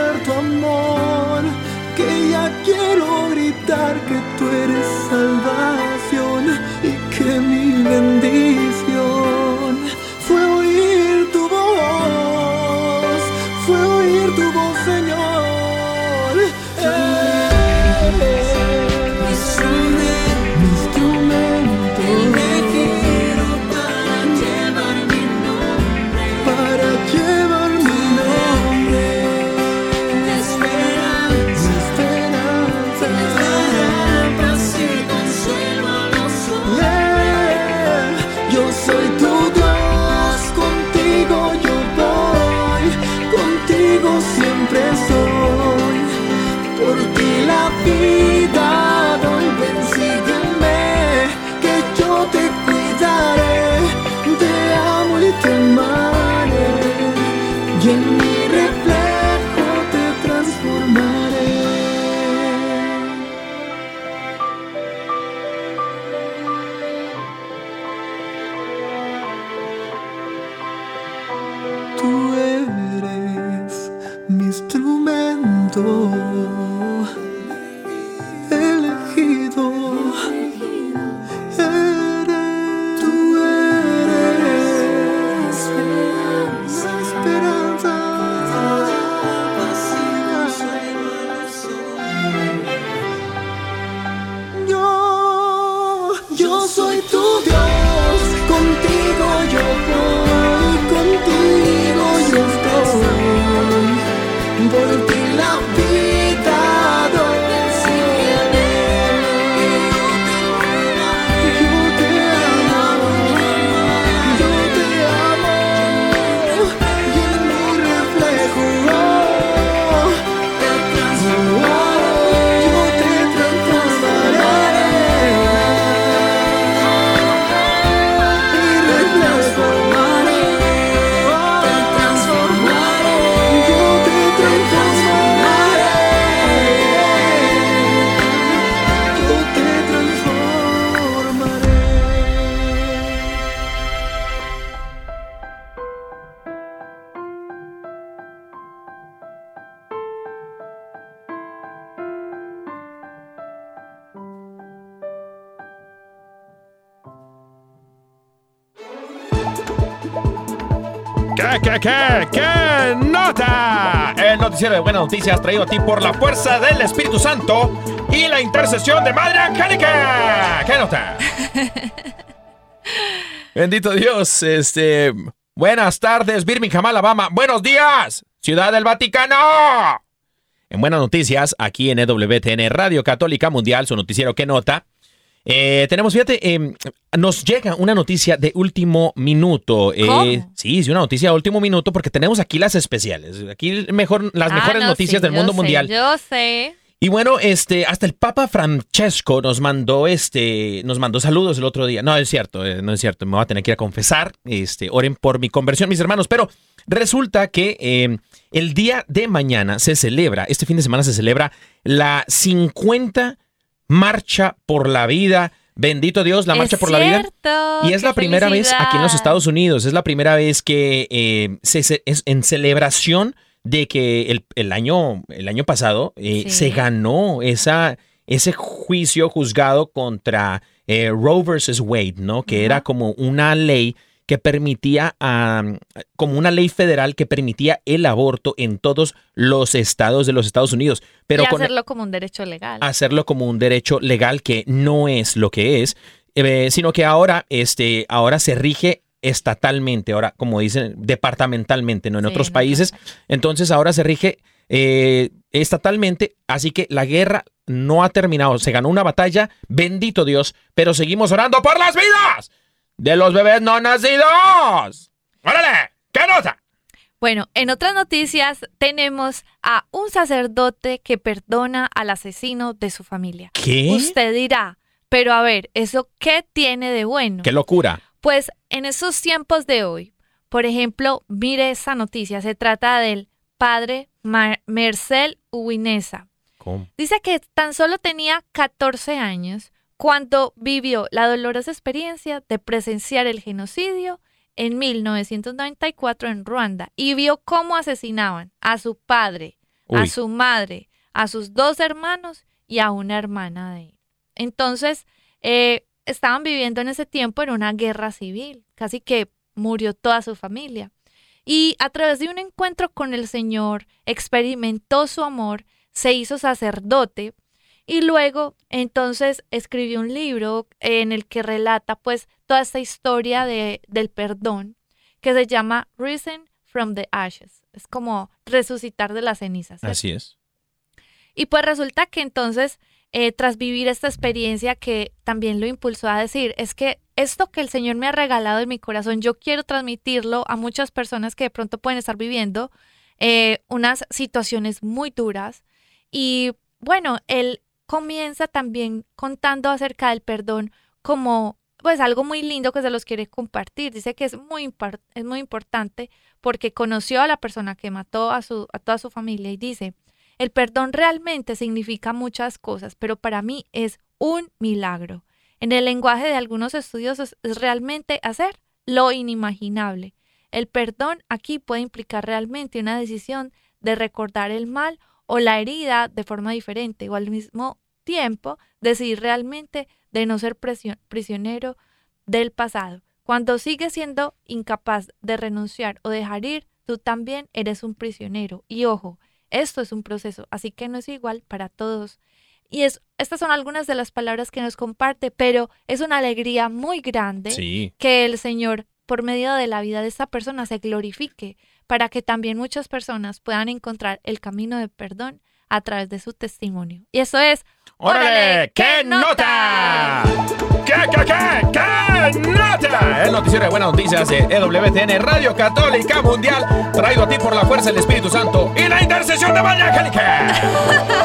¿Qué, qué, qué, qué nota? El noticiero de buenas noticias traído a ti por la fuerza del Espíritu Santo y la intercesión de Madre Angélica. ¿Qué nota? Bendito Dios, este. Buenas tardes, Birmingham, Alabama. Buenos días, Ciudad del Vaticano. En buenas noticias, aquí en EWTN Radio Católica Mundial, su noticiero que nota. Eh, tenemos, fíjate, eh, nos llega una noticia de último minuto. Eh, sí, sí, una noticia de último minuto porque tenemos aquí las especiales. Aquí mejor, las Ah, mejores no, noticias sí, del mundo sé, mundial. Yo sé. Y bueno, este, hasta el Papa Francesco nos mandó este, nos mandó saludos el otro día. No es cierto, eh, no es cierto. Me voy a tener que ir a confesar. Este, oren por mi conversión, mis hermanos. Pero resulta que eh, el día de mañana se celebra, este fin de semana se celebra la 50 Marcha por la Vida. Bendito Dios, la Es Marcha por la Vida. Y es la primera vez aquí en los. Estados Unidos, es la primera vez que eh, se, se- es en celebración de que el, el año, el año pasado eh, Sí. se ganó esa, ese juicio juzgado contra eh, Roe versus Wade, ¿no? Que era como una ley que permitía, como una ley federal que permitía el aborto en todos los estados de los Estados Unidos. Pero y con, hacerlo como un derecho legal. hacerlo como un derecho legal que no es lo que es, eh, sino que ahora, este, ahora se rige estatalmente, ahora como dicen, departamentalmente, no en Sí, otros países. Entonces ahora se rige eh, estatalmente, así que la guerra no ha terminado, se ganó una batalla, bendito Dios, pero seguimos orando por las vidas de los bebés no nacidos. ¡Órale! ¿Qué nota? Bueno, en otras noticias tenemos a un sacerdote que perdona al asesino de su familia. ¿Qué? Usted dirá, pero a ver, ¿eso qué tiene de bueno? ¡Qué locura! Pues en esos tiempos de hoy, por ejemplo, mire esa noticia, se trata del padre Mar- Marcel Uwinesa. ¿Cómo? Dice que tan solo tenía 14 años cuando vivió la dolorosa experiencia de presenciar el genocidio en 1994 en Ruanda y vio cómo asesinaban a su padre, a su madre, a sus dos hermanos y a una hermana de él. Entonces, eh, estaban viviendo en ese tiempo en una guerra civil, casi que murió toda su familia. Y a través de un encuentro con el Señor, experimentó su amor, se hizo sacerdote y luego entonces escribió un libro en el que relata pues toda esta historia de, del perdón que se llama Risen from the Ashes. Es como resucitar de las cenizas. ¿cierto? Así es. Y pues resulta que entonces, eh, tras vivir esta experiencia que también lo impulsó a decir, es que esto que el Señor me ha regalado en mi corazón, yo quiero transmitirlo a muchas personas que de pronto pueden estar viviendo eh, unas situaciones muy duras. Y bueno, él comienza también contando acerca del perdón como pues algo muy lindo que se los quiere compartir. Dice que es muy, es muy importante porque conoció a la persona que mató a, su, a toda su familia y dice, el perdón realmente significa muchas cosas, pero para mí es un milagro. En el lenguaje de algunos estudiosos es realmente hacer lo inimaginable. El perdón aquí puede implicar realmente una decisión de recordar el mal o la herida de forma diferente o al mismo tiempo decidir realmente de no ser prisionero del pasado. Cuando sigues siendo incapaz de renunciar o dejar ir, tú también eres un prisionero. Y ojo, esto es un proceso, así que no es igual para todos. Y es, estas son algunas de las palabras que nos comparte, pero es una alegría muy grande Sí. que el Señor, por medio de la vida de esta persona, se glorifique, para que también muchas personas puedan encontrar el camino de perdón a través de su testimonio. Y eso es... ¡Órale! ¡Qué nota! ¿Qué, qué, qué, qué nota? El noticiero de buenas noticias de EWTN Radio Católica Mundial, traído a ti por la fuerza del Espíritu Santo y la intercesión de María Angélica.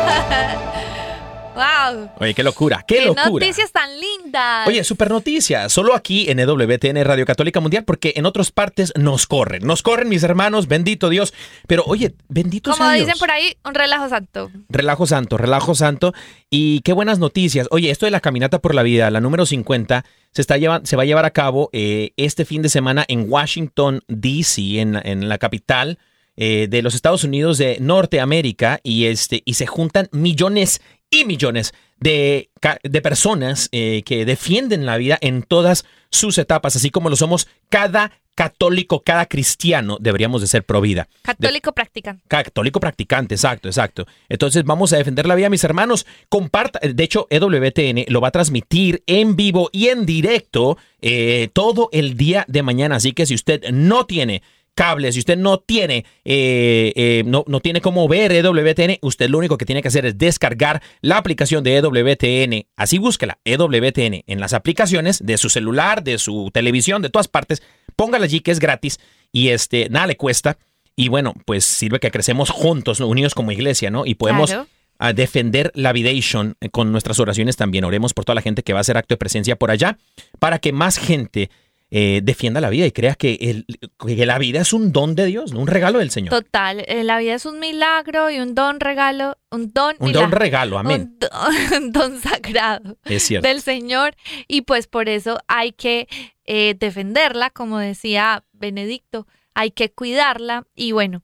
¡Wow! Oye, qué locura, qué, ¡Qué locura. noticias tan lindas! Oye, super noticia, solo aquí en EWTN Radio Católica Mundial, porque en otras partes nos corren, nos corren mis hermanos, bendito Dios. Pero oye, bendito Como sea Dios. dicen por ahí, un relajo santo. Relajo santo, relajo santo. Y qué buenas noticias. Oye, esto de la caminata por la vida, la número 50, se, está lleva- se va a llevar a cabo eh, este fin de semana en Washington, D.C., en, la- en la capital eh, de los Estados Unidos de Norteamérica. Y, este, y se juntan millones y millones de, de personas eh, que defienden la vida en todas sus etapas, así como lo somos cada católico, cada cristiano deberíamos de ser pro vida. Católico practicante. Católico practicante, exacto, exacto. Entonces vamos a defender la vida, mis hermanos. Comparta, de hecho, EWTN lo va a transmitir en vivo y en directo eh, todo el día de mañana. Así que si usted no tiene cable, si usted no tiene, eh, eh, no, no tiene cómo ver EWTN, usted lo único que tiene que hacer es descargar la aplicación de EWTN. Así búsquela, EWTN, en las aplicaciones de su celular, de su televisión, de todas partes. Póngala allí que es gratis y este, nada le cuesta. Y bueno, pues sirve que crecemos juntos, ¿no? unidos como iglesia, ¿no? Y podemos Claro. a defender la vidation eh, con nuestras oraciones también. Oremos por toda la gente que va a hacer acto de presencia por allá para que más gente eh, defienda la vida y crea que, el- que la vida es un don de Dios, ¿no? un regalo del Señor. Total, eh, la vida es un milagro y un don regalo, un don, Un milagro, don regalo, amén. un don, un don sagrado Es cierto. del Señor y pues por eso hay que eh, defenderla, como decía Benedicto, hay que cuidarla y bueno,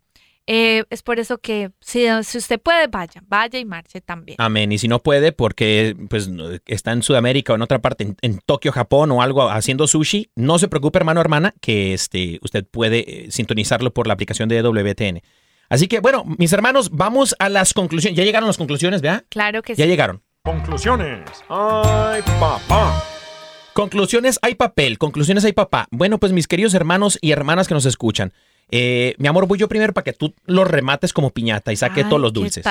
eh, es por eso que si, si usted puede, vaya, vaya y marche también. Amén. Y si no puede, porque pues está en Sudamérica o en otra parte, en, en Tokio, Japón o algo haciendo sushi, no se preocupe, hermano o hermana, que este, usted puede eh, sintonizarlo por la aplicación de WTN. Así que, bueno, mis hermanos, vamos a las conclusiones. Ya llegaron las conclusiones, ¿verdad? Claro que Ya sí. llegaron. Conclusiones. Ay, papá. Conclusiones, hay papel. Conclusiones, hay papá. Bueno, pues mis queridos hermanos y hermanas que nos escuchan, eh, mi amor, voy yo primero para que tú los remates como piñata y saque Ay, todos los ¿qué dulces.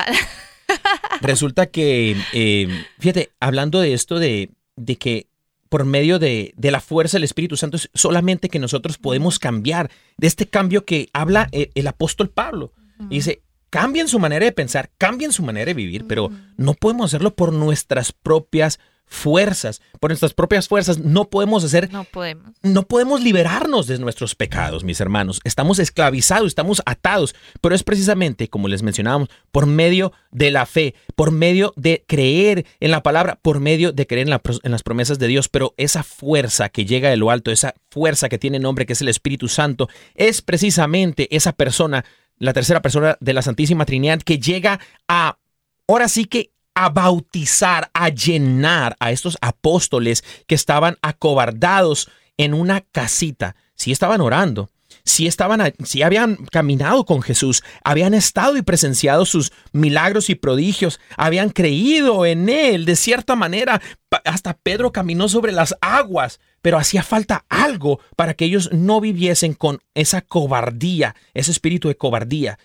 Resulta que, eh, fíjate, hablando de esto de, de que por medio de, de la fuerza del Espíritu Santo es solamente que nosotros podemos cambiar, de este cambio que habla el, el apóstol Pablo. Y dice, cambien su manera de pensar, cambien su manera de vivir, pero no podemos hacerlo por nuestras propias fuerzas, por nuestras propias fuerzas, no podemos hacer No podemos. no podemos liberarnos de nuestros pecados, mis hermanos. Estamos esclavizados, estamos atados, pero es precisamente, como les mencionábamos, por medio de la fe, por medio de creer en la palabra, por medio de creer en, la en las promesas de Dios. Pero esa fuerza que llega de lo alto, esa fuerza que tiene nombre, que es el Espíritu Santo, es precisamente esa persona, la tercera persona de la Santísima Trinidad, que llega a, ahora sí que a bautizar, a llenar a estos apóstoles que estaban acobardados en una casita. Sí estaban orando, sí estaban, sí habían caminado con Jesús, habían estado y presenciado sus milagros y prodigios, habían creído en él de cierta manera. Hasta Pedro caminó sobre las aguas, pero hacía falta algo para que ellos no viviesen con esa cobardía, ese espíritu de cobardía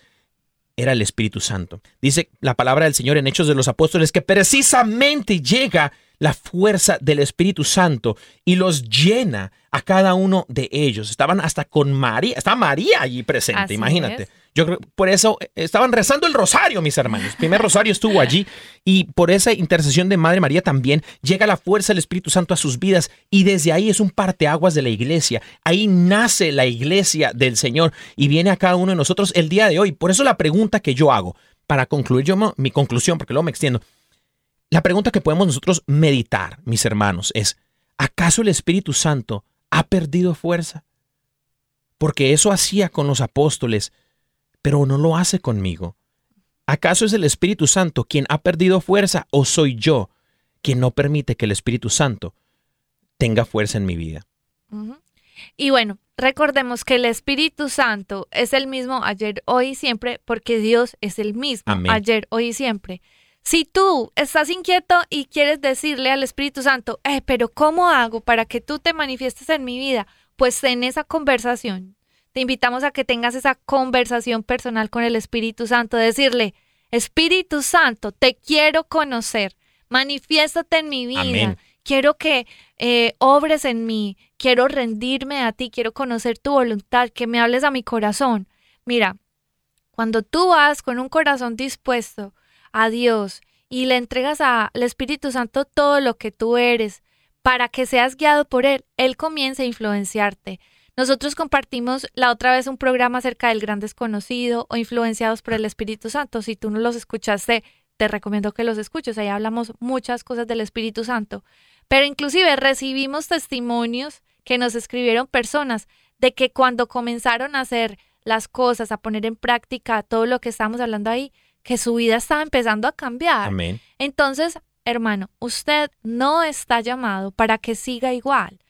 era el Espíritu Santo. Dice la palabra del Señor en Hechos de los Apóstoles que precisamente llega la fuerza del Espíritu Santo y los llena a cada uno de ellos. Estaban hasta con María, estaba María allí presente, Así imagínate. es. Yo creo, por eso eh, estaban rezando el rosario, mis hermanos. El primer rosario estuvo allí y por esa intercesión de Madre María también llega la fuerza del Espíritu Santo a sus vidas y desde ahí es un parteaguas de la iglesia. Ahí nace la iglesia del Señor y viene a cada uno de nosotros el día de hoy. Por eso la pregunta que yo hago, para concluir yo mi conclusión, porque luego me extiendo, la pregunta que podemos nosotros meditar, mis hermanos, es, ¿acaso el Espíritu Santo ha perdido fuerza? Porque eso hacía con los apóstoles, pero no lo hace conmigo. ¿Acaso es el Espíritu Santo quien ha perdido fuerza o soy yo quien no permite que el Espíritu Santo tenga fuerza en mi vida? Y bueno, recordemos que el Espíritu Santo es el mismo ayer, hoy y siempre, porque Dios es el mismo Amén. ayer, hoy y siempre. Si tú estás inquieto y quieres decirle al Espíritu Santo, eh, pero ¿cómo hago para que tú te manifiestes en mi vida? Pues en esa conversación. Te invitamos a que tengas esa conversación personal con el Espíritu Santo, decirle, Espíritu Santo, te quiero conocer, manifiéstate en mi vida. Amén. Quiero que eh, obres en mí, quiero rendirme a ti, quiero conocer tu voluntad, que me hables a mi corazón. Mira, cuando tú vas con un corazón dispuesto a Dios y le entregas al Espíritu Santo todo lo que tú eres para que seas guiado por Él, Él comienza a influenciarte. Nosotros compartimos la otra vez un programa acerca del gran desconocido o influenciados por el Espíritu Santo. Si tú no los escuchaste, te recomiendo que los escuches. Ahí hablamos muchas cosas del Espíritu Santo. Pero inclusive recibimos testimonios que nos escribieron personas de que cuando comenzaron a hacer las cosas, a poner en práctica todo lo que estamos hablando ahí, que su vida estaba empezando a cambiar. Amén. Entonces, hermano, usted no está llamado para que siga igual.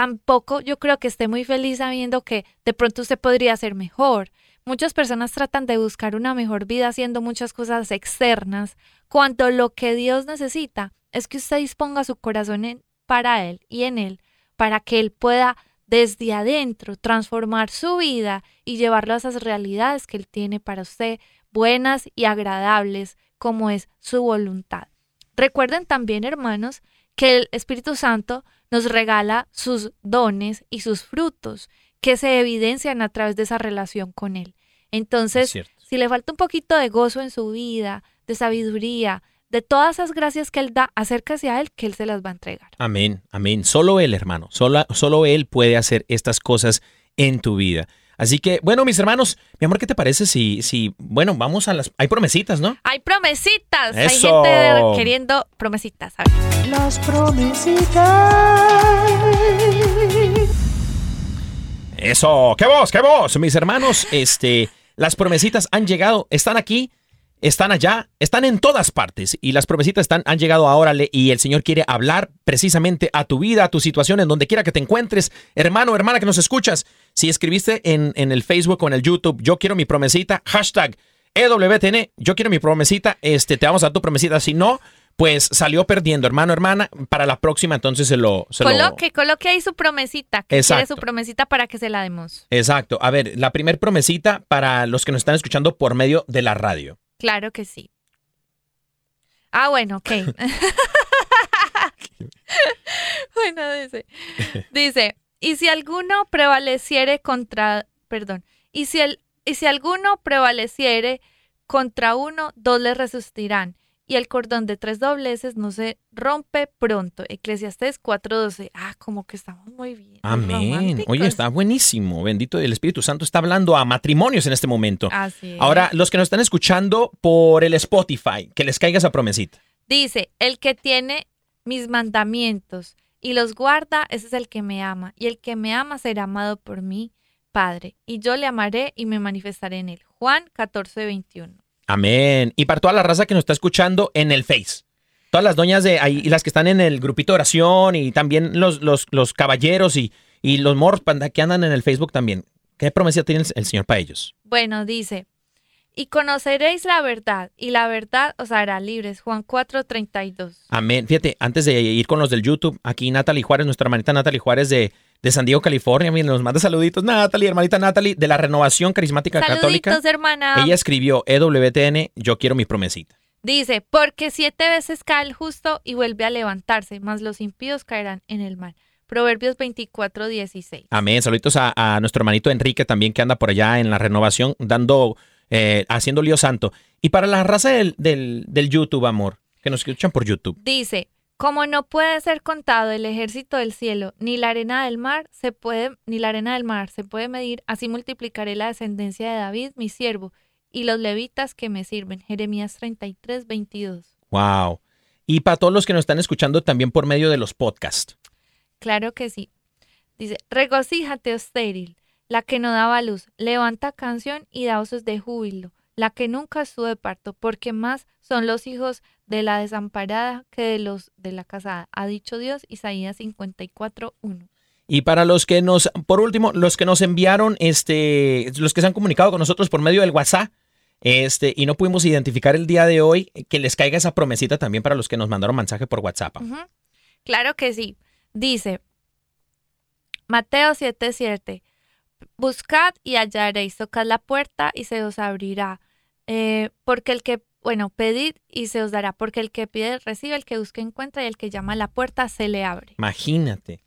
Tampoco yo creo que esté muy feliz sabiendo que de pronto usted podría ser mejor. Muchas personas tratan de buscar una mejor vida haciendo muchas cosas externas, cuando lo que Dios necesita es que usted disponga su corazón en- para Él y en Él, para que Él pueda desde adentro transformar su vida y llevarlo a esas realidades que Él tiene para usted, buenas y agradables, como es su voluntad. Recuerden también, hermanos, que el Espíritu Santo nos regala sus dones y sus frutos que se evidencian a través de esa relación con Él. Entonces, si le falta un poquito de gozo en su vida, de sabiduría, de todas esas gracias que Él da, acérquese a Él, que Él se las va a entregar. Amén, amén. Solo Él, hermano. Solo, solo Él puede hacer estas cosas en tu vida. Así que, bueno, mis hermanos, mi amor, ¿qué te parece si, si, bueno, vamos a las... Hay promesitas, ¿no? Hay promesitas. Eso. Hay gente queriendo promesitas. A ver. Las promesitas. Eso, qué voz, qué voz. Mis hermanos, este, las promesitas han llegado, están aquí, están allá, están en todas partes. Y las promesitas están, han llegado ahora y el Señor quiere hablar precisamente a tu vida, a tu situación, en donde quiera que te encuentres. Hermano, hermana que nos escuchas, si escribiste en, en el Facebook o en el YouTube, yo quiero mi promesita, hashtag EWTN, yo quiero mi promesita, este, te vamos a dar tu promesita. Si no, pues salió perdiendo, hermano, hermana. Para la próxima, entonces se lo... Se lo- Coloque, coloque ahí su promesita. Que quiere Exacto. su promesita para que se la demos. Exacto. A ver, la primer promesita para los que nos están escuchando por medio de la radio. Claro que sí. Ah, bueno, ok. bueno, dice. Dice, y si alguno prevaleciere contra, perdón, y si el, y si alguno prevaleciere contra uno, dos le resistirán. Y el cordón de tres dobleces no se rompe pronto. Eclesiastés 4:12. Ah, como que estamos muy bien. Amén. románticos. Oye, está buenísimo. Bendito el Espíritu Santo está hablando a matrimonios en este momento. Así es. Ahora, los que nos están escuchando por el Spotify, que les caiga esa promesita. Dice, el que tiene mis mandamientos y los guarda, ese es el que me ama. Y el que me ama será amado por mí, Padre. Y yo le amaré y me manifestaré en él. Juan 14, 21. Amén. Y para toda la raza que nos está escuchando en el Face. Todas las doñas de ahí, y las que están en el grupito de oración y también los, los, los caballeros y, y los morros panda que andan en el Facebook también. ¿Qué promesa tiene el, el Señor para ellos? Bueno, dice, y conoceréis la verdad, y la verdad os hará libres. Juan 4, 32. Amén. Fíjate, antes de ir con los del YouTube, aquí Natalie Juárez, nuestra hermanita Natalie Juárez de, de San Diego, California, miren, nos manda saluditos. Natalie, hermanita Natalie, de la Renovación Carismática Católica. Saluditos, hermana. Ella escribió EWTN, yo quiero mi promesita. Dice, porque siete veces cae el justo y vuelve a levantarse, mas los impíos caerán en el mal. Proverbios 24, 16. Amén. Saluditos a, a nuestro hermanito Enrique también que anda por allá en la renovación, dando, eh, haciendo lío santo. Y para la raza del, del, del YouTube, amor, que nos escuchan por YouTube. Dice, como no puede ser contado el ejército del cielo, ni la arena del mar se puede, ni la arena del mar se puede medir, así multiplicaré la descendencia de David, mi siervo, y los levitas que me sirven. Jeremías 33, 22. Wow. Y para todos los que nos están escuchando también por medio de los podcasts. Claro que sí. Dice, regocíjate, estéril, la que no daba luz, levanta canción y da voces de júbilo, la que nunca estuvo de parto, porque más son los hijos de la desamparada que de los de la casada, ha dicho Dios, Isaías 54, 1. Y para los que nos, por último, los que nos enviaron, este, los que se han comunicado con nosotros por medio del WhatsApp, este, y no pudimos identificar el día de hoy, que les caiga esa promesita también para los que nos mandaron mensaje por WhatsApp. Claro que sí. Dice Mateo 7:7. Buscad y hallaréis, tocad la puerta y se os abrirá. Eh, porque el que, bueno, pedid y se os dará, porque el que pide recibe, el que busca encuentra y el que llama a la puerta se le abre. Imagínate.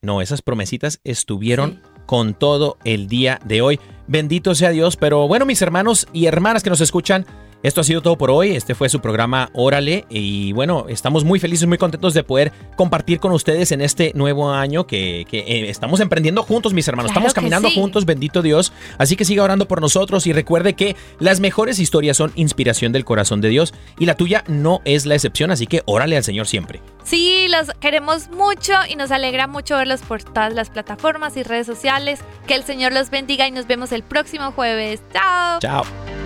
No, esas promesitas estuvieron con todo el día de hoy. Bendito sea Dios. Pero bueno, mis hermanos y hermanas que nos escuchan, esto ha sido todo por hoy. Este fue su programa Órale. Y bueno, estamos muy felices, muy contentos de poder compartir con ustedes en este nuevo año que, que, eh, estamos emprendiendo juntos, mis hermanos. Claro estamos caminando sí. juntos, bendito Dios. Así que siga orando por nosotros y recuerde que las mejores historias son inspiración del corazón de Dios y la tuya no es la excepción. Así que órale al Señor siempre. Sí, los queremos mucho y nos alegra mucho verlos por todas las plataformas y redes sociales. Que el Señor los bendiga y nos vemos el próximo jueves. Chao. Chao.